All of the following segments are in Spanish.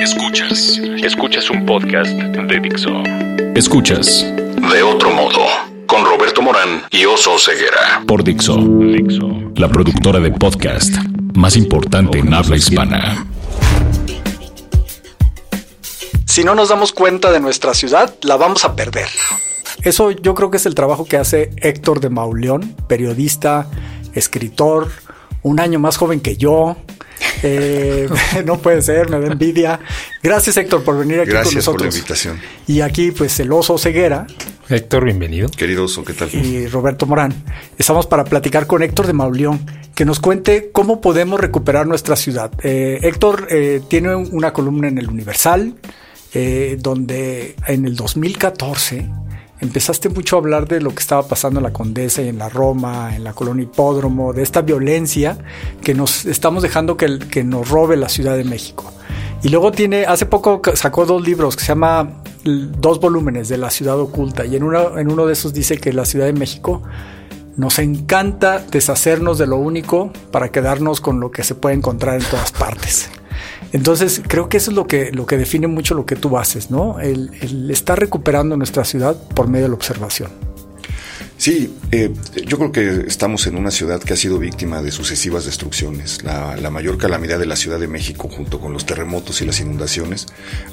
Escuchas. Escuchas un podcast de Dixo. Escuchas. De otro modo. Con Roberto Morán y Oso Ceguera. Por Dixo. Dixo. La productora de podcast más importante en habla hispana. Si no nos damos cuenta de nuestra ciudad, la vamos a perder. Eso yo creo que es el trabajo que hace Héctor de Mauleón, periodista, escritor, un año más joven que yo, eh, no puede ser, me da envidia. Gracias Héctor por venir aquí Gracias con nosotros. por la invitación. Y aquí pues el oso ceguera Héctor, bienvenido. Querido oso, ¿qué tal? y Roberto Morán. Estamos para platicar con Héctor de Mauleón, que nos cuente cómo podemos recuperar nuestra ciudad. Eh, Héctor eh, tiene una columna en el Universal, eh, donde en el 2014 empezaste mucho a hablar de lo que estaba pasando en la Condesa y en la Roma, en la colonia Hipódromo, de esta violencia que nos estamos dejando que, que nos robe la Ciudad de México. Y luego tiene, hace poco sacó dos libros que se llama dos volúmenes de la ciudad oculta y en uno, en uno de esos dice que la Ciudad de México nos encanta deshacernos de lo único para quedarnos con lo que se puede encontrar en todas partes. Entonces, creo que eso es lo que, lo que define mucho lo que tú haces, ¿no? El, el estar recuperando nuestra ciudad por medio de la observación. Sí, eh, yo creo que estamos en una ciudad que ha sido víctima de sucesivas destrucciones. La, mayor calamidad de la Ciudad de México, junto con los terremotos y las inundaciones,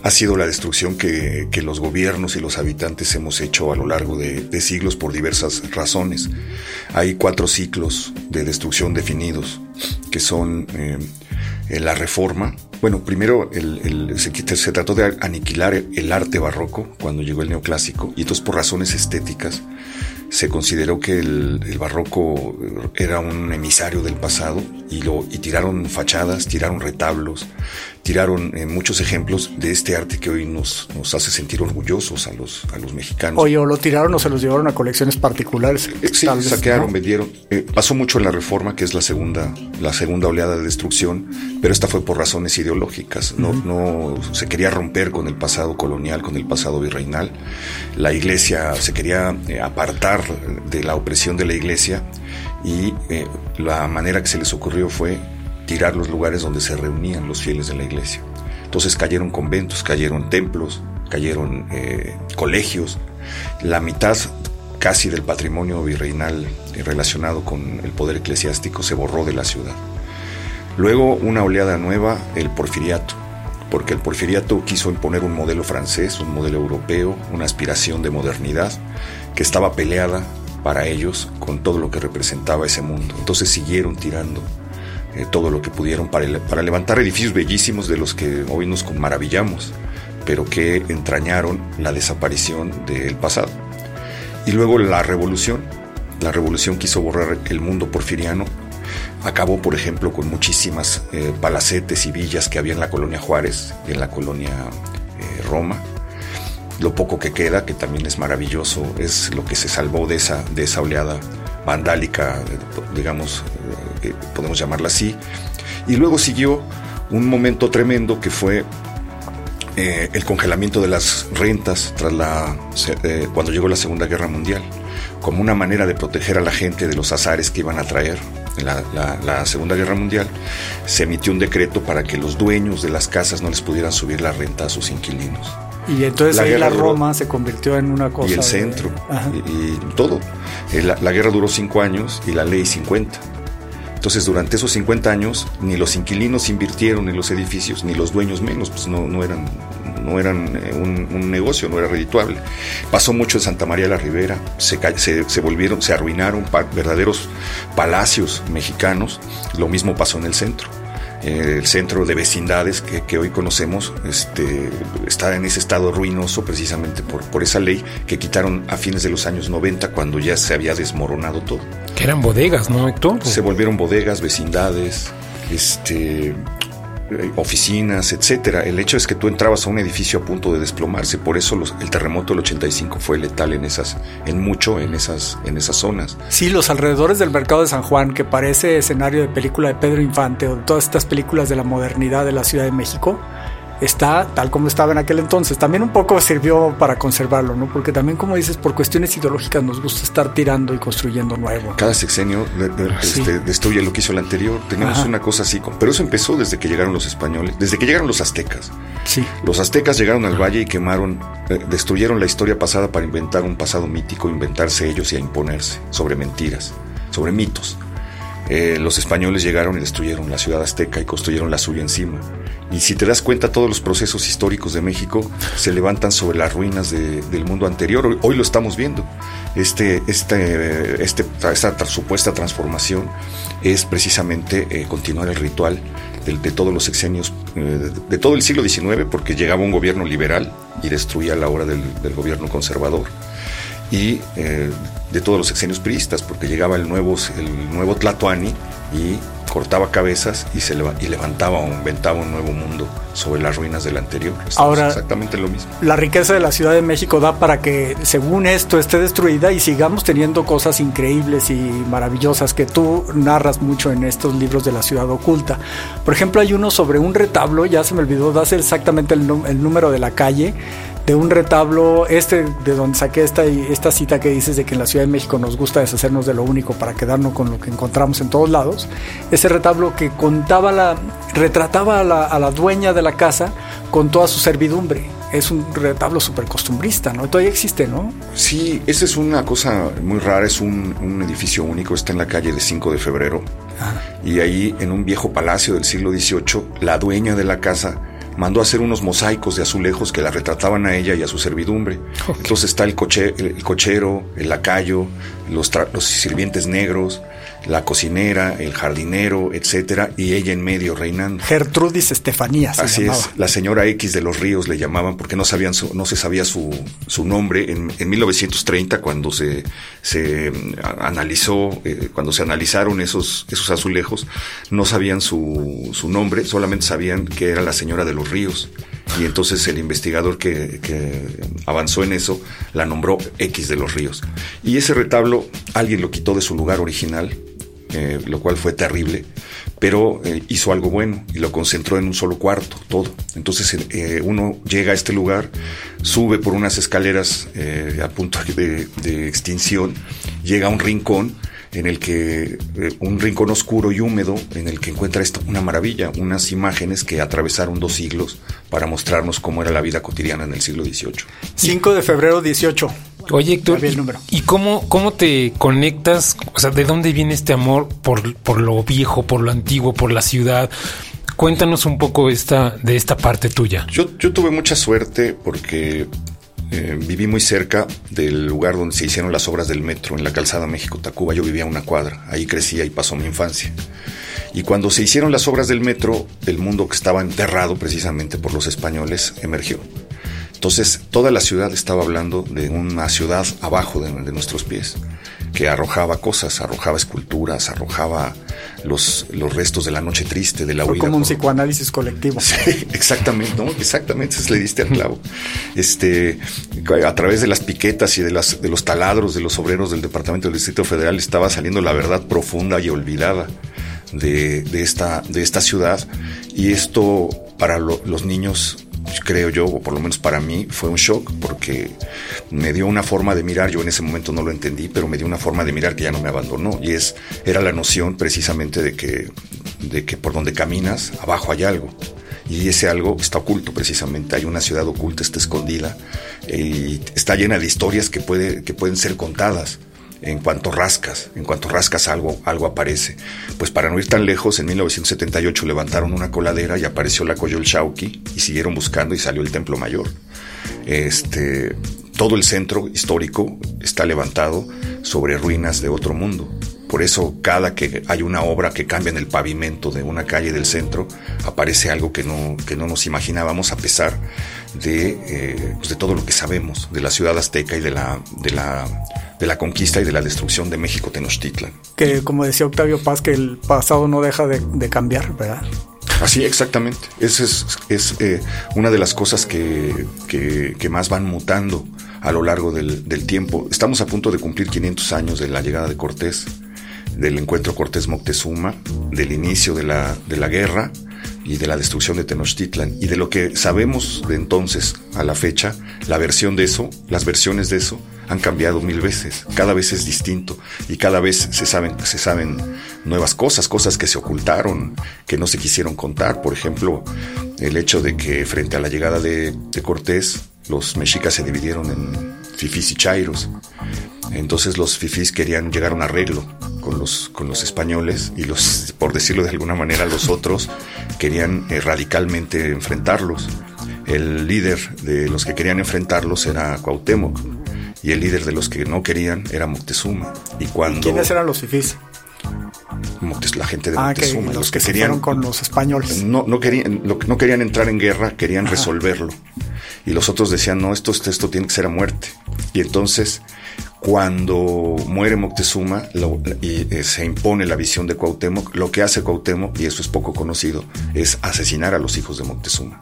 ha sido la destrucción que, que los gobiernos y los habitantes hemos hecho a lo largo de, de siglos por diversas razones. Hay cuatro ciclos de destrucción definidos, que son eh, la reforma, bueno, primero el, el, se, se, trató de aniquilar el arte barroco cuando llegó el neoclásico y entonces por razones estéticas se consideró que el, el, barroco era un emisario del pasado y, lo, y tiraron fachadas, tiraron retablos, tiraron eh, muchos ejemplos de este arte que hoy nos, nos hace sentir orgullosos a los, a los mexicanos. Oye, o lo tiraron o se los llevaron a colecciones particulares. Eh, sí, vez, saquearon, ¿no? vendieron. Eh, pasó mucho en la reforma, que es la segunda, la segunda oleada de destrucción, pero esta fue por razones ideológicas. No, uh -huh. no se quería romper con el pasado colonial, con el pasado virreinal. La iglesia se quería apartar de la opresión de la iglesia y eh, la manera que se les ocurrió fue tirar los lugares donde se reunían los fieles de la iglesia. Entonces cayeron conventos, cayeron templos, cayeron eh, colegios. La mitad casi del patrimonio virreinal relacionado con el poder eclesiástico se borró de la ciudad. Luego una oleada nueva, el porfiriato, porque el porfiriato quiso imponer un modelo francés, un modelo europeo, una aspiración de modernidad que estaba peleada para ellos con todo lo que representaba ese mundo. Entonces siguieron tirando eh, todo lo que pudieron para, para, levantar edificios bellísimos de los que hoy nos maravillamos, pero que entrañaron la desaparición del pasado. Y luego la revolución. La revolución quiso borrar el mundo porfiriano. Acabó, por ejemplo, con muchísimas eh, palacetes y villas que había en la colonia Juárez y en la colonia eh, Roma. Lo poco que queda, que también es maravilloso, es lo que se salvó de esa, de esa oleada vandálica, digamos, eh, podemos llamarla así. Y luego siguió un momento tremendo que fue eh, el congelamiento de las rentas tras la, eh, cuando llegó la Segunda Guerra Mundial, como una manera de proteger a la gente de los azares que iban a traer. La, la, la, Segunda Guerra Mundial se emitió un decreto para que los dueños de las casas no les pudieran subir la renta a sus inquilinos. Y entonces la ahí la Roma duró, se convirtió en una cosa. Y el centro, de... y, y, todo. Eh, la, la, guerra duró cinco años y la ley 50. Entonces, durante esos 50 años, ni los inquilinos invirtieron en los edificios, ni los dueños menos, pues no, no eran, no eran eh, un, un, negocio, no era redituable. Pasó mucho en Santa María la Ribera, se, se, se volvieron, se arruinaron pa verdaderos palacios mexicanos, lo mismo pasó en el centro el centro de vecindades que, que, hoy conocemos este, está en ese estado ruinoso precisamente por, por esa ley que quitaron a fines de los años 90 cuando ya se había desmoronado todo. Que eran bodegas, ¿no, Héctor? Se volvieron bodegas, vecindades, este, oficinas, etcétera. El hecho es que tú entrabas a un edificio a punto de desplomarse, por eso los, el terremoto del 85 fue letal en esas, en mucho en esas, en esas zonas. Sí, los alrededores del mercado de San Juan, que parece escenario de película de Pedro Infante o de todas estas películas de la modernidad de la Ciudad de México, está tal como estaba en aquel entonces. También un poco sirvió para conservarlo, ¿no? Porque también, como dices, por cuestiones ideológicas nos gusta estar tirando y construyendo nuevo. Cada sexenio ah, este, destruye lo que hizo el anterior. Tenemos una cosa así, pero eso empezó desde que llegaron los españoles, desde que llegaron los aztecas. Sí. Los aztecas llegaron al valle y quemaron, eh, destruyeron la historia pasada para inventar un pasado mítico, inventarse ellos y a imponerse sobre mentiras, sobre mitos. Eh, los españoles llegaron y destruyeron la ciudad azteca y construyeron la suya encima. Y si te das cuenta, todos los procesos históricos de México se levantan sobre las ruinas del mundo anterior. Hoy, lo estamos viendo. Este, este, este, esta supuesta transformación es precisamente eh, continuar el ritual de, todos los sexenios, eh, de, todo el siglo XIX, porque llegaba un gobierno liberal y destruía la obra del, gobierno conservador. Y eh, de todos los sexenios priistas, porque llegaba el nuevo, el nuevo Tlatoani y cortaba cabezas y se y levantaba o inventaba un nuevo mundo sobre las ruinas del anterior. Ahora, exactamente lo mismo. La riqueza de la Ciudad de México da para que, según esto, esté destruida y sigamos teniendo cosas increíbles y maravillosas que tú narras mucho en estos libros de la ciudad oculta. Por ejemplo, hay uno sobre un retablo, ya se me olvidó, das exactamente el, el número de la calle de un retablo, este de donde saqué esta, esta cita que dices de que en la Ciudad de México nos gusta deshacernos de lo único para quedarnos con lo que encontramos en todos lados, ese retablo que contaba la, retrataba a la, a la dueña de la casa con toda su servidumbre. Es un retablo súper costumbrista, ¿no? Todavía existe, ¿no? Sí, esa es una cosa muy rara, es un, un edificio único, está en la calle de 5 de febrero. Ah. Y ahí, en un viejo palacio del siglo XVIII, la dueña de la casa mandó a hacer unos mosaicos de azulejos que la retrataban a ella y a su servidumbre. Entonces está el, coche, el, cochero, el lacayo, los, los sirvientes negros, la cocinera, el jardinero, etcétera, y ella en medio reinando. Gertrudis Estefanía. Así es, la señora X de los Ríos le llamaban porque no sabían no se sabía su, su nombre. En, en, 1930, cuando se, se analizó, eh, cuando se analizaron esos, esos azulejos, no sabían su, su nombre, solamente sabían que era la señora de los Ríos. Y entonces el investigador que, que, avanzó en eso la nombró X de los Ríos. Y ese retablo alguien lo quitó de su lugar original eh, lo cual fue terrible, pero eh, hizo algo bueno y lo concentró en un solo cuarto, todo. Entonces eh, uno llega a este lugar, sube por unas escaleras a punto de, extinción, llega a un rincón en el que un rincón oscuro y húmedo en el que encuentra esto una maravilla, unas imágenes que atravesaron dos siglos para mostrarnos cómo era la vida cotidiana en el siglo XVIII. 5 de febrero 18. Oye, Héctor, ¿y, cómo, cómo te conectas? O sea, ¿de dónde viene este amor por, por lo viejo, por lo antiguo, por la ciudad? Cuéntanos un poco esta, de esta parte tuya. Yo, yo tuve mucha suerte porque eh, viví muy cerca del lugar donde se hicieron las obras del metro, en la calzada México-Tacuba. Yo vivía a una cuadra, ahí crecía y pasó mi infancia. Y cuando se hicieron las obras del metro, el mundo que estaba enterrado precisamente por los españoles emergió. Entonces, toda la ciudad estaba hablando de una ciudad abajo de, nuestros pies, que arrojaba cosas, arrojaba esculturas, arrojaba los, los restos de la noche triste, de la Fue como un psicoanálisis colectivo. Sí, exactamente, ¿no? Exactamente, le diste al clavo. Este, a través de las piquetas y de, las, de los taladros de los obreros del Departamento del Distrito Federal estaba saliendo la verdad profunda y olvidada de, de esta, de esta ciudad. Y esto para los niños creo yo, o por lo menos para mí, fue un shock porque me dio una forma de mirar, yo en ese momento no lo entendí, pero me dio una forma de mirar que ya no me abandonó. Y es, era la noción precisamente de que, de que por donde caminas, abajo hay algo. Y ese algo está oculto precisamente, hay una ciudad oculta, está escondida y está llena de historias que, que pueden ser contadas en cuanto rascas, en cuanto rascas algo, algo aparece. Pues para no ir tan lejos, en 1978 levantaron una coladera y apareció la Coyol Chauqui y siguieron buscando y salió el Templo Mayor. Este, todo el centro histórico está levantado sobre ruinas de otro mundo. Por eso cada que hay una obra que cambia en el pavimento de una calle del centro, aparece algo que no, que no nos imaginábamos a pesar de, eh, pues de todo lo que sabemos de la ciudad azteca y de la, de la de la conquista y de la destrucción de México Tenochtitlan. Que como decía Octavio Paz, que el pasado no deja de, cambiar, ¿verdad? Así, exactamente. Esa es, es eh, una de las cosas que, que, más van mutando a lo largo del, del, tiempo. Estamos a punto de cumplir 500 años de la llegada de Cortés, del encuentro Cortés-Moctezuma, del inicio de la, de la guerra, y de la destrucción de Tenochtitlan y de lo que sabemos de entonces a la fecha, la versión de eso, las versiones de eso han cambiado mil veces. Cada vez es distinto y cada vez se saben, se saben nuevas cosas, cosas que se ocultaron, que no se quisieron contar. Por ejemplo, el hecho de que frente a la llegada de, Cortés, los mexicas se dividieron en fifís y chairos. Entonces los fifís querían llegar a un arreglo con los, con los españoles y los, por decirlo de alguna manera, los otros querían eh, radicalmente enfrentarlos. El líder de los que querían enfrentarlos era Cuauhtémoc y el líder de los que no querían era Moctezuma. Y cuando ¿Quiénes eran los fifís? la gente de ah, Moctezuma, los, que, querían con los españoles. No, no querían, no querían entrar en guerra, querían resolverlo. Y los otros decían, no, esto, esto tiene que ser a muerte. Y entonces cuando muere Moctezuma y eh, se impone la visión de Cuauhtémoc, lo que hace Cuauhtémoc, y eso es poco conocido, es asesinar a los hijos de Moctezuma.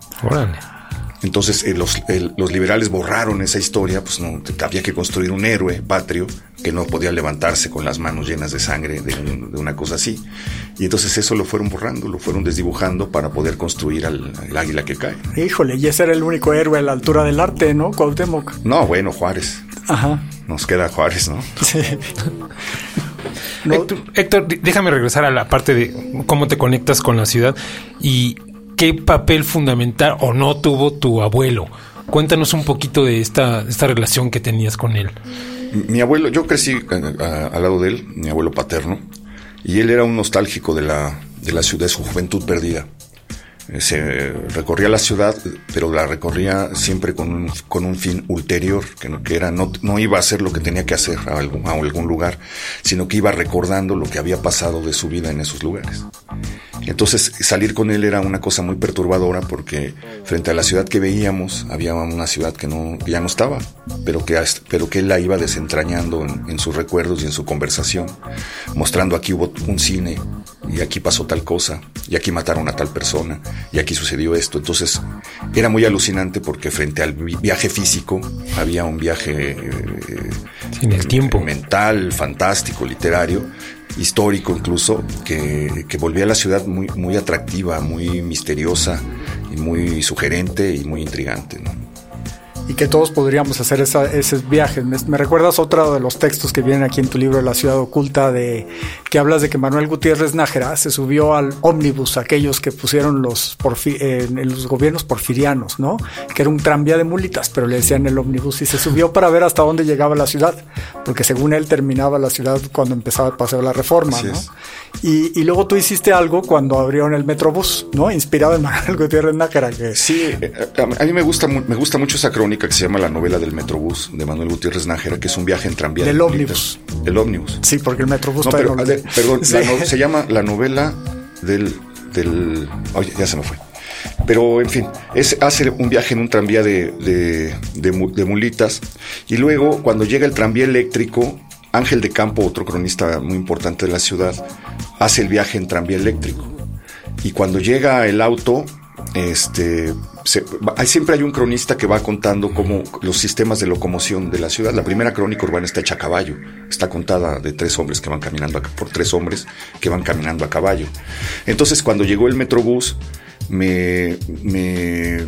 Entonces eh, los, los, liberales borraron esa historia, pues no, había que construir un héroe patrio que no podía levantarse con las manos llenas de sangre de, una cosa así. Y entonces eso lo fueron borrando, lo fueron desdibujando para poder construir al, águila que cae. Híjole, y ese era el único héroe a la altura del arte, ¿no? Cuauhtémoc. No, bueno, Juárez. Ajá. Nos queda Juárez, ¿no? Sí. Héctor, déjame regresar a la parte de cómo te conectas con la ciudad y qué papel fundamental o no tuvo tu abuelo. Cuéntanos un poquito de esta, esta relación que tenías con él. Mi abuelo, yo crecí al lado de él, mi abuelo paterno, y él era un nostálgico de la, de la ciudad, su juventud perdida. Eh, se recorría la ciudad, pero la recorría siempre con un, con un fin ulterior, que, no, que era no, no, iba a hacer lo que tenía que hacer a algún, a algún lugar, sino que iba recordando lo que había pasado de su vida en esos lugares. Entonces salir con él era una cosa muy perturbadora porque frente a la ciudad que veíamos había una ciudad que no ya no estaba, pero que pero que él la iba desentrañando en, en sus recuerdos y en su conversación, mostrando aquí hubo un cine y aquí pasó tal cosa y aquí mataron a tal persona y aquí sucedió esto. Entonces era muy alucinante porque frente al viaje físico había un viaje en el tiempo mental, fantástico, literario histórico incluso, que, que, volvía a la ciudad muy, muy atractiva, muy misteriosa y muy sugerente y muy intrigante. Y que todos podríamos hacer esa, esos viajes. Me, recuerdas otro de los textos que vienen aquí en tu libro La ciudad oculta, de que hablas de que Manuel Gutiérrez Nájera se subió al ómnibus, aquellos que pusieron los, en los gobiernos porfirianos, ¿no? Que era un tranvía de mulitas, pero le decían el ómnibus y se subió para ver hasta dónde llegaba la ciudad, porque según él terminaba la ciudad cuando empezaba el paseo de la reforma, ¿no? Y, y, luego tú hiciste algo cuando abrieron el Metrobús, ¿no? Inspirado en Manuel Gutiérrez Nájera. Que... Sí, eh, a, mí me gusta, me gusta mucho esa crónica que se llama La novela del Metrobús de Manuel Gutiérrez Nájera, que es un viaje en tranvía. Del ómnibus. El ómnibus. Sí, porque el Metrobús no, pero, Perdón, se llama La novela del... del oye, ya se me fue. Pero, en fin, es, hace un viaje en un tranvía de, de, de mulitas y luego, cuando llega el tranvía eléctrico, Ángel de Campo, otro cronista muy importante de la ciudad, hace el viaje en tranvía eléctrico. Y cuando llega el auto, este, siempre hay un cronista que va contando cómo los sistemas de locomoción de la ciudad. La primera crónica urbana está hecha a caballo. Está contada de tres hombres que van caminando por tres hombres que van caminando a caballo. Entonces, cuando llegó el Metrobús, me, me,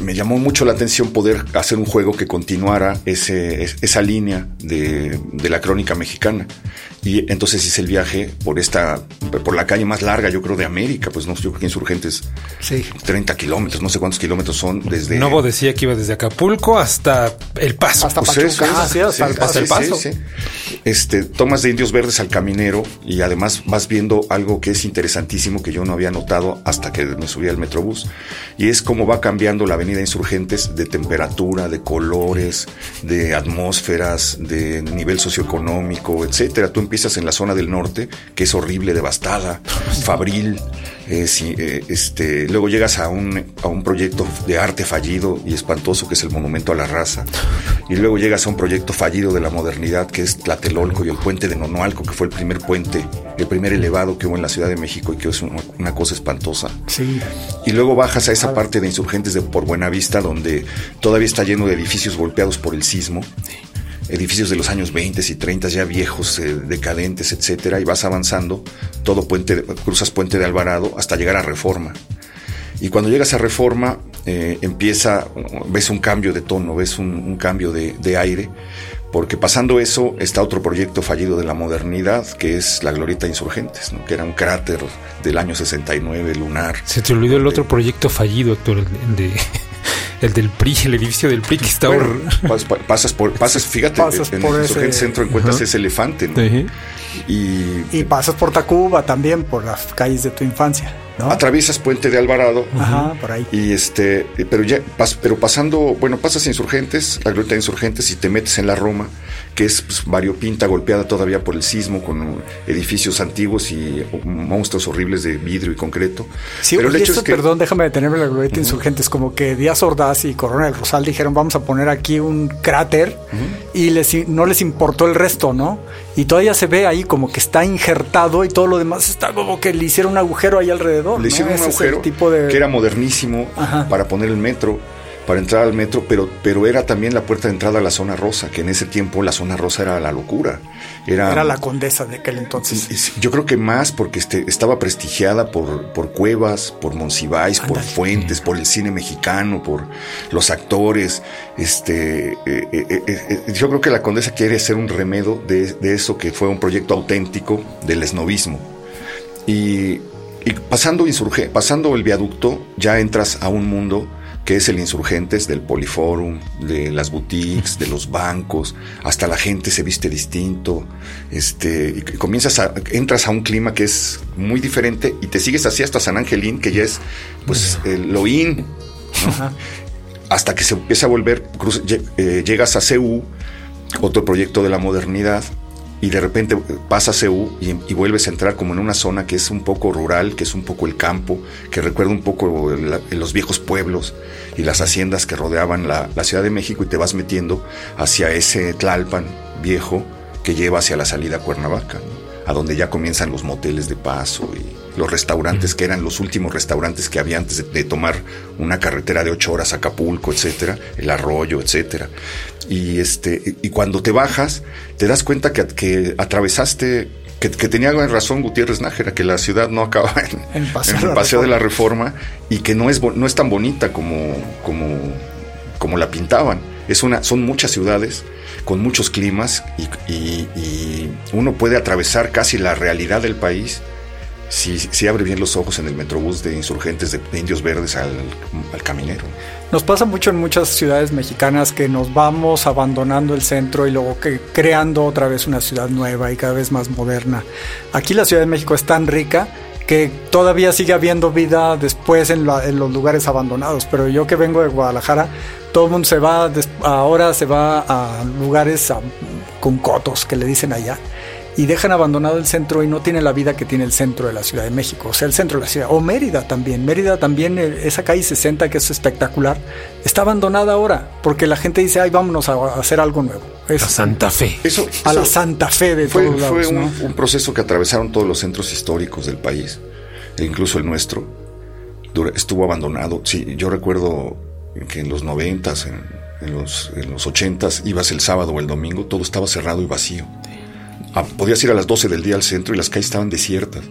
me, llamó mucho la atención poder hacer un juego que continuara ese, esa línea de, de, la crónica mexicana. Y entonces hice el viaje por esta, por la calle más larga, yo creo, de América, pues no, yo creo que Insurgentes, sí. 30 kilómetros, no sé cuántos kilómetros son desde... Novo decía que iba desde Acapulco hasta El Paso. Hasta pues Pachuca. sí, hasta, el, Paso. Este, tomas de Indios Verdes al Caminero y además vas viendo algo que es interesantísimo que yo no había notado hasta que me subí al Metrobús. Y es cómo va cambiando la avenida Insurgentes de temperatura, de colores, de atmósferas, de nivel socioeconómico, etcétera. Tú empiezas en la zona del norte, que es horrible, devastada, fabril, eh, eh, este, luego llegas a un, a un proyecto de arte fallido y espantoso que es el Monumento a la Raza. Y luego llegas a un proyecto fallido de la modernidad que es Tlatelolco y el puente de Nonoalco, que fue el primer puente, el primer elevado que hubo en la Ciudad de México y que es una, cosa espantosa. Sí. Y luego bajas a esa parte de insurgentes de por Buenavista, donde todavía está lleno de edificios golpeados por el sismo edificios de los años 20 y 30 ya viejos, eh, decadentes, etcétera, y vas avanzando, todo puente, cruzas Puente de Alvarado hasta llegar a Reforma. Y cuando llegas a Reforma, eh, empieza, ves un cambio de tono, ves un, cambio de, de, aire, porque pasando eso está otro proyecto fallido de la modernidad, que es la Glorieta Insurgentes, ¿no? que era un cráter del año 69 lunar. Se te olvidó el otro proyecto fallido, Héctor, el de... El del PRI, el edificio del PRI que está... pasas por, pasas, fíjate, en el Centro encuentras ese elefante, ¿no? y, y pasas por Tacuba también, por las calles de tu infancia. Atraviesas Puente de Alvarado. Ajá, por ahí. Y este, pero ya, pero pasando, bueno, pasas Insurgentes, la glorieta de Insurgentes y te metes en la Roma, que es pues, variopinta, golpeada todavía por el sismo, con edificios antiguos y monstruos horribles de vidrio y concreto. Sí, pero el hecho es que, perdón, déjame detenerme la glorieta de Insurgentes, como que Díaz Ordaz y Corona del Rosal dijeron, vamos a poner aquí un cráter y les, no les importó el resto, ¿no? Y todavía se ve ahí como que está injertado y todo lo demás está como que le hicieron un agujero ahí alrededor. Le hicieron un agujero que era modernísimo para poner el metro para entrar al metro, pero, pero era también la puerta de entrada a la zona rosa, que en ese tiempo la zona rosa era la locura. Era, era la condesa de aquel entonces. Yo creo que más porque este, estaba prestigiada por, por Cuevas, por Monsiváis, por Fuentes, por el cine mexicano, por los actores. Este, eh, eh, eh, yo creo que la condesa quiere ser un remedio de, de eso que fue un proyecto auténtico del esnovismo. Y, y pasando, insurge, pasando el viaducto, ya entras a un mundo que es el Insurgentes del Poliforum, de las boutiques, de los bancos, hasta la gente se viste distinto, este, y comienzas a, entras a un clima que es muy diferente y te sigues así hasta San Angelín, que ya es pues el Loín, hasta que se empieza a volver, eh, llegas a CEU, otro proyecto de la modernidad, y de repente pasa a y, vuelves a entrar como en una zona que es un poco rural, que es un poco el campo, que recuerda un poco los viejos pueblos y las haciendas que rodeaban la, Ciudad de México y te vas metiendo hacia ese Tlalpan viejo que lleva hacia la salida a Cuernavaca, a donde ya comienzan los moteles de paso y los restaurantes que eran los últimos restaurantes que había antes de, tomar una carretera de ocho horas a Acapulco, etcétera, el arroyo, etcétera. Y, este, y cuando te bajas, te das cuenta que, que atravesaste que, tenía razón Gutiérrez Nájera, que la ciudad no acaba en, el paseo, de la reforma y que no es, no es tan bonita como, como, como la pintaban. Es una, son muchas ciudades con muchos climas y, y, uno puede atravesar casi la realidad del país si, abre bien los ojos en el metrobús de insurgentes de, indios verdes al, caminero. Nos pasa mucho en muchas ciudades mexicanas que nos vamos abandonando el centro y luego que creando otra vez una ciudad nueva y cada vez más moderna. Aquí la Ciudad de México es tan rica que todavía sigue habiendo vida después en, los lugares abandonados, pero yo que vengo de Guadalajara, todo el mundo se va, ahora se va a lugares con cotos que le dicen allá y dejan abandonado el centro y no tiene la vida que tiene el centro de la Ciudad de México, o sea, el centro de la ciudad, o Mérida también, Mérida también, eh, esa calle 60 que es espectacular, está abandonada ahora, porque la gente dice, ay, vámonos a hacer algo nuevo. Es, a Santa Fe. Eso, a la Santa Fe de fue, todos Fue un, proceso que atravesaron todos los centros históricos del país, e incluso el nuestro, estuvo abandonado. Sí, yo recuerdo que en los noventas, en, en, los, en los ochentas, ibas el sábado o el domingo, todo estaba cerrado y vacío podías ir a las 12 del día al centro y las calles estaban desiertas.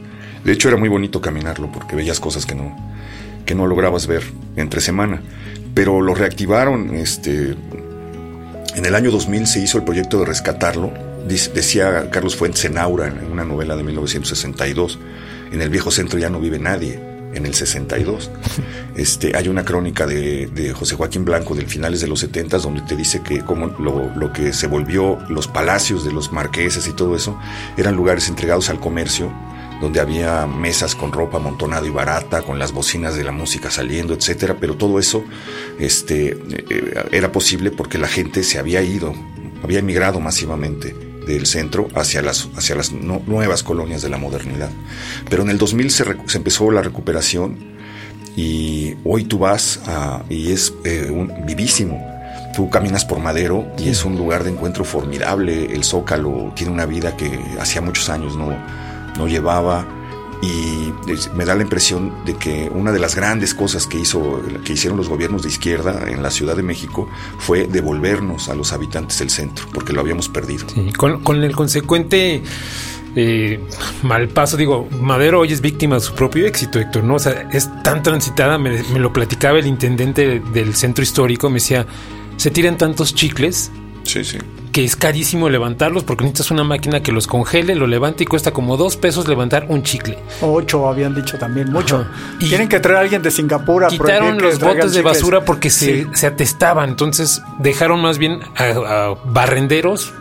De hecho, era muy bonito caminarlo porque veías cosas que no, que no lograbas ver entre semana. Pero lo reactivaron. Este, en el año 2000 se hizo el proyecto de rescatarlo. Decía Carlos Fuentes en Aura, en una novela de 1962. En el viejo centro ya no vive nadie en el 62. Este, hay una crónica de, José Joaquín Blanco del finales de los 70 donde te dice que como lo, que se volvió los palacios de los marqueses y todo eso eran lugares entregados al comercio donde había mesas con ropa amontonada y barata, con las bocinas de la música saliendo, etcétera, pero todo eso este, eh, era posible porque la gente se había ido, había emigrado masivamente del centro hacia las, hacia las nuevas colonias de la modernidad. Pero en el 2000 se, empezó la recuperación y hoy tú vas y es eh, un, vivísimo. Tú caminas por Madero y es un lugar de encuentro formidable. El Zócalo tiene una vida que hacía muchos años no, no llevaba y me da la impresión de que una de las grandes cosas que hizo que hicieron los gobiernos de izquierda en la Ciudad de México fue devolvernos a los habitantes del centro porque lo habíamos perdido con, el consecuente eh, mal paso. Digo, Madero hoy es víctima de su propio éxito, Héctor, ¿no? O sea, es tan transitada, me, lo platicaba el intendente del centro histórico, me decía, se tiran tantos chicles. Sí, sí. Que es carísimo levantarlos porque necesitas una máquina que los congele, lo levante y cuesta como dos pesos levantar un chicle. Ocho habían dicho también, mucho. Y Tienen que traer a alguien de Singapur a Quitaron los botes de basura porque se, se, atestaban. Entonces dejaron más bien a barrenderos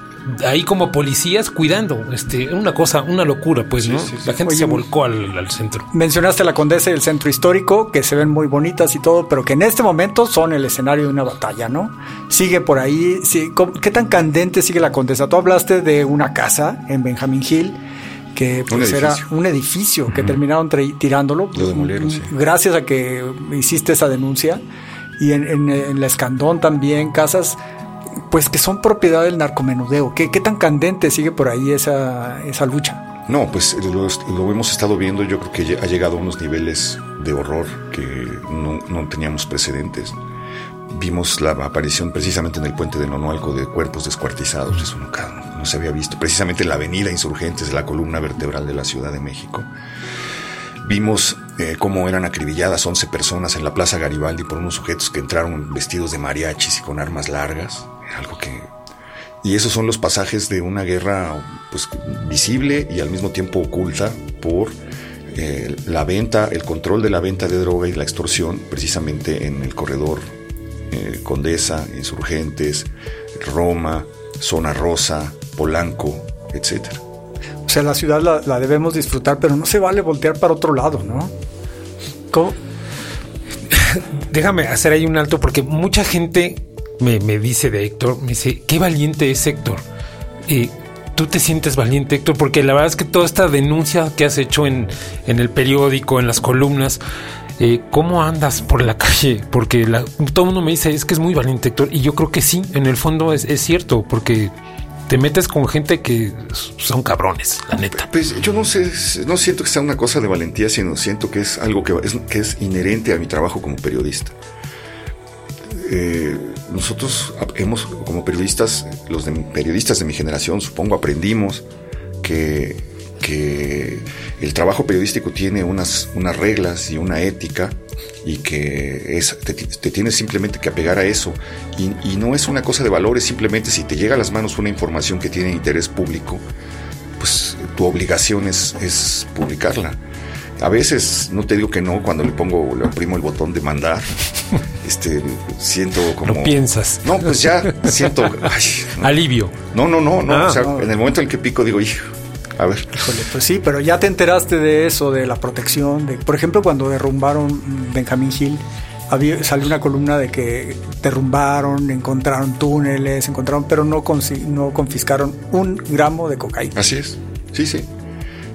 ahí como policías cuidando. Este, una cosa, una locura, pues, ¿no? la gente se volcó al, centro. Mencionaste la Condesa y el centro histórico, que se ven muy bonitas y todo, pero que en este momento son el escenario de una batalla, ¿no? Sigue por ahí. ¿Qué tan candente sigue la Condesa? Tú hablaste de una casa en Benjamin Hill que pues, era un edificio que terminaron tirándolo. Lo demolieron, sí. Gracias a que hiciste esa denuncia. Y en, en, en la Escandón también, casas pues que son propiedad del narcomenudeo. ¿Qué, qué tan candente sigue por ahí esa, esa lucha? No, pues lo, hemos estado viendo, yo creo que ha llegado a unos niveles de horror que no, no teníamos precedentes. Vimos la aparición precisamente en el puente de Nonualco de cuerpos descuartizados, eso nunca no se había visto, precisamente en la avenida Insurgentes de la columna vertebral de la Ciudad de México. Vimos eh, cómo eran acribilladas 11 personas en la Plaza Garibaldi por unos sujetos que entraron vestidos de mariachis y con armas largas algo que... Y esos son los pasajes de una guerra pues, visible y al mismo tiempo oculta por eh, la venta, el control de la venta de droga y la extorsión, precisamente en el corredor eh, Condesa, Insurgentes, Roma, Zona Rosa, Polanco, etc. O sea, la ciudad la, la, debemos disfrutar, pero no se vale voltear para otro lado, ¿no? ¿Cómo? Déjame hacer ahí un alto porque mucha gente me, dice de Héctor, me dice, qué valiente es Héctor. Y tú te sientes valiente, Héctor, porque la verdad es que toda esta denuncia que has hecho en, el periódico, en las columnas, eh, ¿cómo andas por la calle? Porque todo el mundo me dice, es que es muy valiente, Héctor. Y yo creo que sí, en el fondo es, cierto, porque te metes con gente que son cabrones, la neta. Pues yo no sé, no siento que sea una cosa de valentía, sino siento que es algo que que es inherente a mi trabajo como periodista. Eh, nosotros hemos, como periodistas, los periodistas de mi generación, supongo, aprendimos que, que el trabajo periodístico tiene unas, unas reglas y una ética y que es, te, tienes simplemente que apegar a eso. Y, y, no es una cosa de valores, simplemente si te llega a las manos una información que tiene interés público, pues tu obligación es, es publicarla. A veces, no te digo que no, cuando le pongo, le oprimo el botón de mandar, este, siento como... No piensas. No, pues ya siento... Alivio. No, no, no, no. Ah, o sea, en el momento en el que pico digo, hijo, a ver. Híjole, pues sí, pero ya te enteraste de eso, de la protección, de, por ejemplo, cuando derrumbaron Benjamín Hill, había, salió una columna de que derrumbaron, encontraron túneles, encontraron, pero no, no confiscaron un gramo de cocaína. Así es, sí, sí.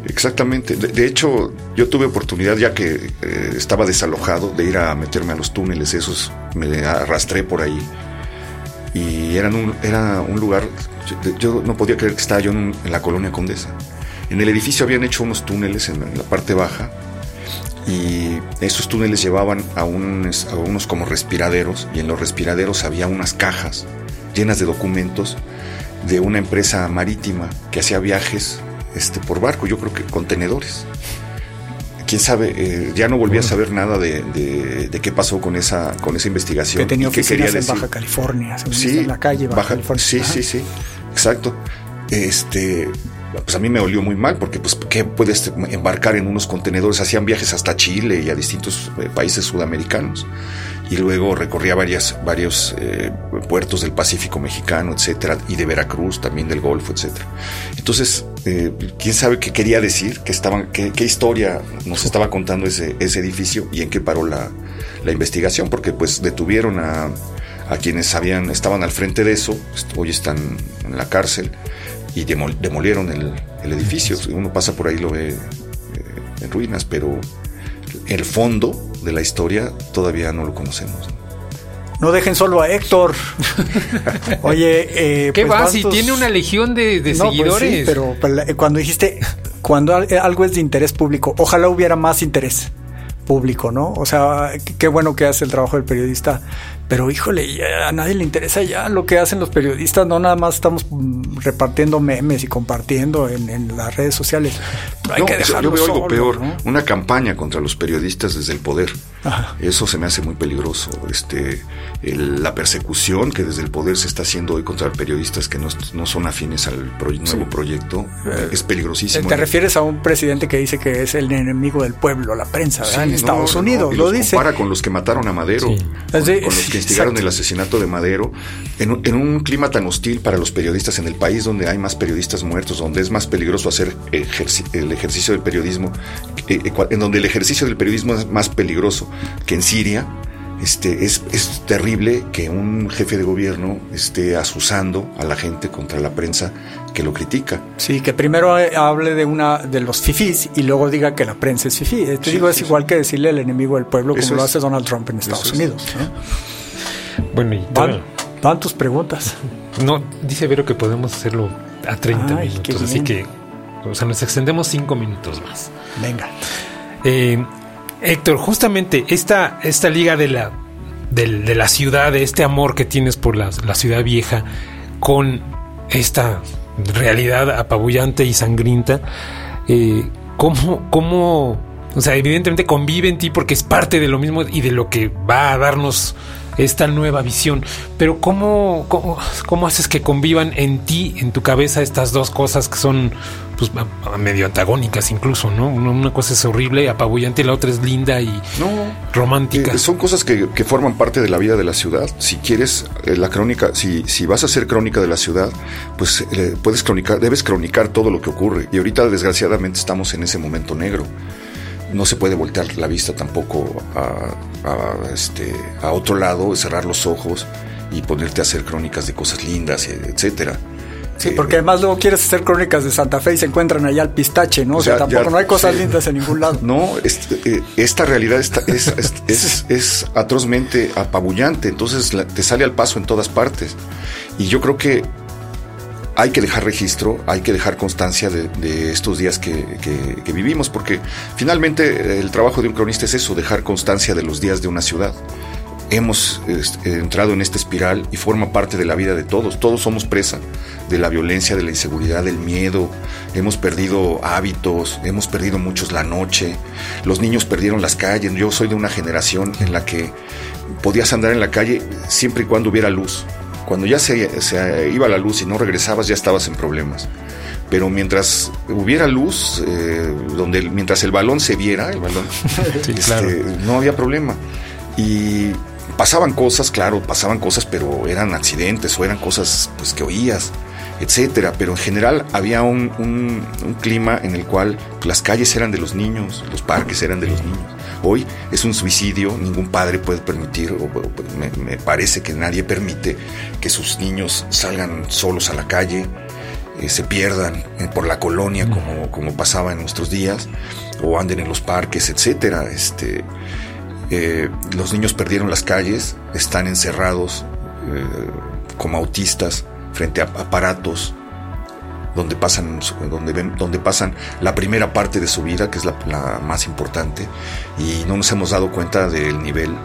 Exactamente. De, hecho, yo tuve oportunidad, ya que eh, estaba desalojado, de ir a meterme a los túneles esos. Me arrastré por ahí. Y eran un, era un lugar, yo, no podía creer que estaba yo en, la colonia Condesa. En el edificio habían hecho unos túneles en la, parte baja y esos túneles llevaban a unos, a unos como respiraderos y en los respiraderos había unas cajas llenas de documentos de una empresa marítima que hacía viajes este, por barco, yo creo que contenedores. Quién sabe, eh, ya no volví a saber nada de, qué pasó con esa, con esa investigación. Que tenía oficinas en Baja California, sí, en la calle Baja, California. Sí, sí, sí, exacto. Este, pues a mí me olió muy mal porque pues qué puedes embarcar en unos contenedores hacían viajes hasta Chile y a distintos eh, países sudamericanos. Y luego recorría varias, varios eh, puertos del Pacífico mexicano, etcétera, y de Veracruz, también del Golfo, etcétera. Entonces, eh, quién sabe qué quería decir, qué, estaban, qué, qué historia nos estaba contando ese, ese edificio y en qué paró la, la investigación, porque pues detuvieron a, a quienes habían, estaban al frente de eso, hoy están en la cárcel y demolieron el, el edificio. Uno pasa por ahí lo ve eh, en ruinas, pero el fondo de la historia todavía no lo conocemos. No dejen solo a Héctor. Oye, eh, ¿qué pues va? Si tiene una legión de, pues seguidores. pero, eh, cuando dijiste, cuando algo es de interés público, ojalá hubiera más interés. público, ¿no? O sea, qué bueno que hace el trabajo del periodista, pero híjole, a nadie le interesa ya lo que hacen los periodistas, no nada más estamos mm, repartiendo memes y compartiendo en, las redes sociales. hay que dejarlo yo veo algo peor, una campaña contra los periodistas desde el poder. Eso se me hace muy peligroso. Este, la persecución que desde el poder se está haciendo hoy contra periodistas que no, son afines al nuevo proyecto eh, es peligrosísimo. Te refieres a un presidente que dice que es el enemigo del pueblo, la prensa, en Estados Unidos. lo dice. Compara con los que mataron a Madero, con, los que instigaron el asesinato de Madero, en un, clima tan hostil para los periodistas en el país donde hay más periodistas muertos, donde es más peligroso hacer el ejercicio del periodismo, eh, eh, en donde el ejercicio del periodismo es más peligroso que en Siria este, es, es, terrible que un jefe de gobierno esté asusando a la gente contra la prensa que lo critica. Sí, que primero hable de una de los fifís y luego diga que la prensa es fifí. Te digo, es igual que decirle el enemigo del pueblo como lo hace Donald Trump en Estados Unidos. Bueno, y van, tus preguntas. No, dice Vero que podemos hacerlo a 30 minutos, así que o sea, nos extendemos 5 minutos más. Venga. Eh, Héctor, justamente esta, esta liga de la, de, la ciudad, de este amor que tienes por la, ciudad vieja, con esta realidad apabullante y sangrienta, eh, ¿cómo, ¿cómo, o sea, evidentemente convive en ti porque es parte de lo mismo y de lo que va a darnos esta nueva visión. Pero ¿cómo, cómo, haces que convivan en ti, en tu cabeza, estas dos cosas que son pues, medio antagónicas incluso, ¿no? Una, cosa es horrible, apabullante, y la otra es linda y romántica. Eh, son cosas que, forman parte de la vida de la ciudad. Si quieres eh, la crónica, si, si vas a hacer crónica de la ciudad, pues eh, puedes cronicar, debes cronicar todo lo que ocurre. Y ahorita desgraciadamente estamos en ese momento negro no se puede voltear la vista tampoco a, este, a otro lado, cerrar los ojos y ponerte a hacer crónicas de cosas lindas, etcétera. Sí, porque además luego quieres hacer crónicas de Santa Fe y se encuentran allá al pistache, ¿no? O, sea, tampoco no hay cosas lindas en ningún lado. No, eh, esta realidad es, es, atrozmente apabullante, entonces te sale al paso en todas partes. Y yo creo que hay que dejar registro, hay que dejar constancia de, estos días que, vivimos, porque finalmente el trabajo de un cronista es eso, dejar constancia de los días de una ciudad. Hemos entrado en esta espiral y forma parte de la vida de todos. Todos somos presa de la violencia, de la inseguridad, del miedo. Hemos perdido hábitos, hemos perdido muchos la noche. Los niños perdieron las calles. Yo soy de una generación en la que podías andar en la calle siempre y cuando hubiera luz cuando ya se, iba la luz y no regresabas, ya estabas en problemas. Pero mientras hubiera luz, eh, donde mientras el balón se viera, el balón, este, no había problema. Y pasaban cosas, claro, pasaban cosas, pero eran accidentes o eran cosas pues, que oías, etcétera. Pero en general había un, un clima en el cual las calles eran de los niños, los parques eran de los niños. Hoy es un suicidio, ningún padre puede permitir, o, me, parece que nadie permite que sus niños salgan solos a la calle, eh, se pierdan eh, por la colonia como, como pasaba en nuestros días, o anden en los parques, etcétera. Este, eh, los niños perdieron las calles, están encerrados como autistas frente a aparatos donde pasan, donde, ven, donde pasan la primera parte de su vida, que es la, más importante, y no nos hemos dado cuenta del nivel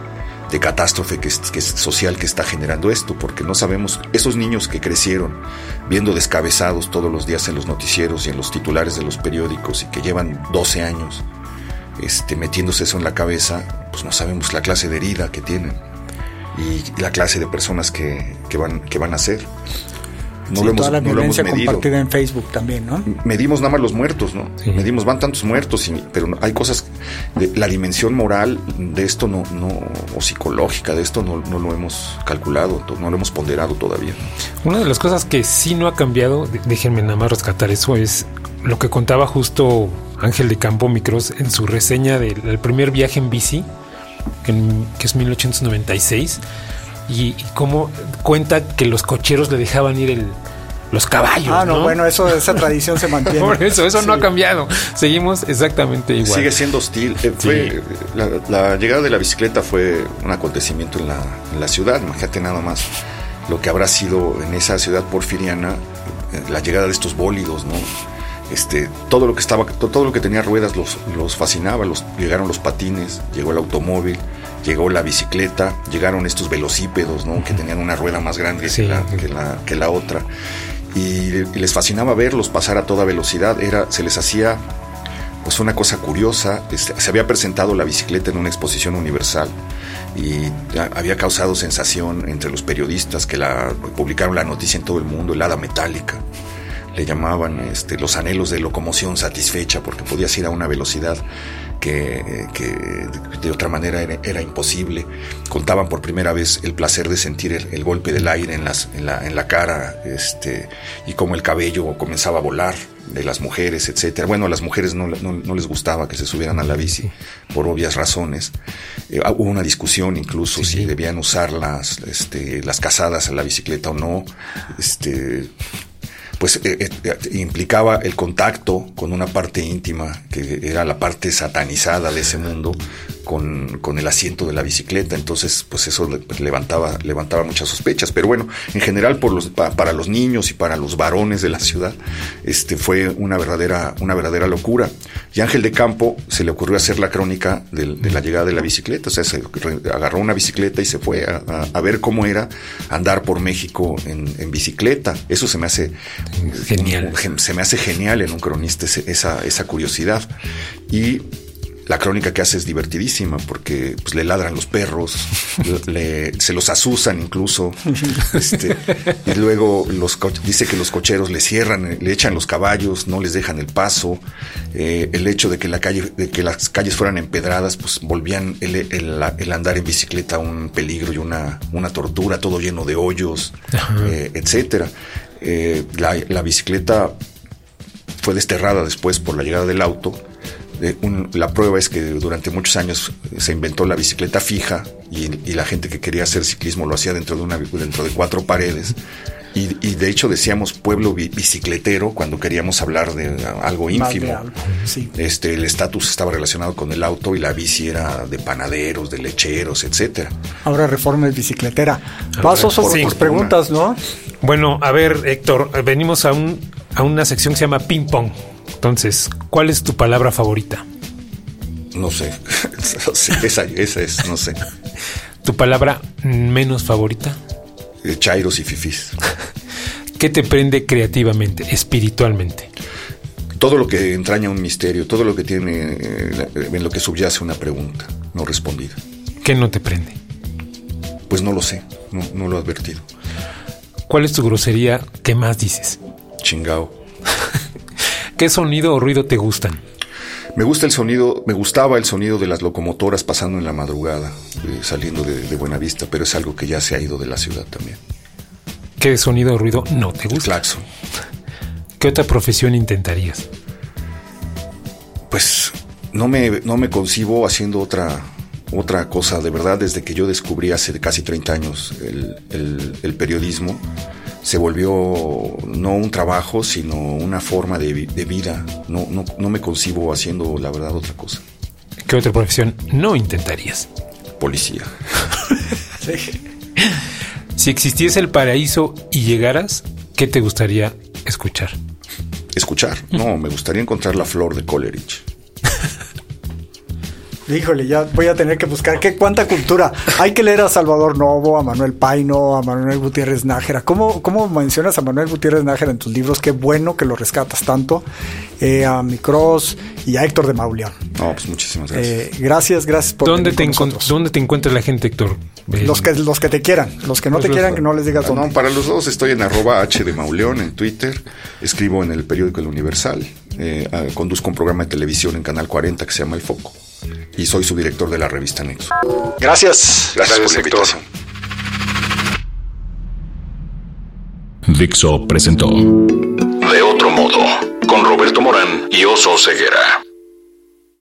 de catástrofe que es, social que está generando esto, porque no sabemos, esos niños que crecieron viendo descabezados todos los días en los noticieros y en los titulares de los periódicos y que llevan 12 años este, metiéndose eso en la cabeza, pues no sabemos la clase de herida que tienen y la clase de personas que, que van, que van a ser. No lo hemos, toda la violencia compartida en Facebook también, ¿no? Medimos nada más los muertos, ¿no? Medimos, van tantos muertos, pero hay cosas, de, la dimensión moral de esto no, no, o psicológica de esto no, no lo hemos calculado, no lo hemos ponderado todavía. Una de las cosas que sí no ha cambiado, déjenme nada más rescatar eso, es lo que contaba justo Ángel de Campo Micros en su reseña del primer viaje en bici, que, que es 1896 y, cómo cuenta que los cocheros le dejaban ir el, los caballos. Ah, no, bueno, eso, esa tradición se mantiene. Por eso, eso no ha cambiado. Seguimos exactamente igual. Sigue siendo hostil. Eh, fue, la, llegada de la bicicleta fue un acontecimiento en la, en la, ciudad. Imagínate nada más lo que habrá sido en esa ciudad porfiriana, eh, la llegada de estos bólidos, ¿no? Este, todo lo que estaba, todo lo que tenía ruedas los, los fascinaba, los, llegaron los patines, llegó el automóvil, llegó la bicicleta, llegaron estos velocípedos, ¿no? Que tenían una rueda más grande que, la, que, la, que, la, otra. Y, les fascinaba verlos pasar a toda velocidad. Era, se les hacía pues una cosa curiosa. Este, se había presentado la bicicleta en una exposición universal y había causado sensación entre los periodistas que la publicaron la noticia en todo el mundo, el hada metálica le llamaban este, los anhelos de locomoción satisfecha, porque podías ir a una velocidad que, de otra manera era, imposible. Contaban por primera vez el placer de sentir el, golpe del aire en, las, en, la, en la cara este, y cómo el cabello comenzaba a volar de las mujeres, etcétera. Bueno, a las mujeres no, no, les gustaba que se subieran a la bici por obvias razones. Eh, hubo una discusión incluso si debían usar las, este, las casadas a la bicicleta o no. Este, pues eh, eh, implicaba el contacto con una parte íntima, que era la parte satanizada de ese mundo, con, el asiento de la bicicleta. Entonces, pues eso levantaba, levantaba muchas sospechas. Pero bueno, en general, por los, para los niños y para los varones de la ciudad, este, fue una verdadera, una verdadera locura. Y Ángel de Campo se le ocurrió hacer la crónica de, la llegada de la bicicleta. O sea, se agarró una bicicleta y se fue a, ver cómo era andar por México en, bicicleta. Eso se me hace genial. se me hace genial en un cronista esa, esa curiosidad. Y la crónica que hace es divertidísima porque pues, le ladran los perros, se los asusan incluso, este, y luego los dice que los cocheros le cierran, le echan los caballos, no les dejan el paso, eh, el hecho de que la calle, de que las calles fueran empedradas, pues volvían el, andar en bicicleta un peligro y una, una tortura, todo lleno de hoyos, eh, etcétera. Eh, la, bicicleta fue desterrada después por la llegada del auto la prueba es que durante muchos años se inventó la bicicleta fija y, la gente que quería hacer ciclismo lo hacía dentro de, una, dentro de cuatro paredes. Y, de hecho decíamos pueblo bicicletero cuando queríamos hablar de algo ínfimo. Este, el estatus estaba relacionado con el auto y la bici era de panaderos, de lecheros, etcétera. Ahora reforma es bicicletera. Paso sobre tus preguntas, ¿no? Bueno, a ver, Héctor, venimos a, un, a una sección que se llama ping pong. Entonces, ¿cuál es tu palabra favorita? No sé. esa, es, no sé. ¿Tu palabra menos favorita? Eh, chairos y fifís. ¿Qué te prende creativamente, espiritualmente? Todo lo que entraña un misterio, todo lo que tiene, eh, en lo que subyace una pregunta no respondida. ¿Qué no te prende? Pues no lo sé, no, no lo he advertido. ¿Cuál es tu grosería que más dices? Chingao. ¿Qué sonido o ruido te gustan? Me gusta el sonido, me gustaba el sonido de las locomotoras pasando en la madrugada, eh, saliendo de, de Buenavista, pero es algo que ya se ha ido de la ciudad también. ¿Qué sonido o ruido no te gusta? claxon. ¿Qué otra profesión intentarías? Pues no me, no me concibo haciendo otra, otra cosa. De verdad, desde que yo descubrí hace casi 30 años el, el periodismo, se volvió no un trabajo, sino una forma de, vida. No, no, no me concibo haciendo, la verdad, otra cosa. ¿Qué otra profesión no intentarías? Policía. Si existiese el paraíso y llegaras, ¿qué te gustaría escuchar? Escuchar. No, me gustaría encontrar la flor de Coleridge. Híjole, ya voy a tener que buscar qué cuánta cultura. Hay que leer a Salvador Novo, a Manuel Paino, a Manuel Gutiérrez Nájera. ¿Cómo, cómo mencionas a Manuel Gutiérrez Nájera en tus libros? Qué bueno que lo rescatas tanto. Eh, a Micros y a Héctor de Mauleón. No, pues muchísimas gracias. Eh, gracias, gracias por ¿Dónde te, ¿Dónde te encuentra la gente, Héctor? Los que, los que te quieran. Los que no pues te quieran, que no les digas dónde. No, para los dos estoy en arroba H de Mauleón en Twitter. Escribo en el periódico El Universal. Eh, conduzco un programa de televisión en Canal 40 que se llama El Foco y soy su director de la revista Nexo. Gracias. Gracias, por la invitación. Dixo presentó De otro modo con Roberto Morán y Oso Ceguera.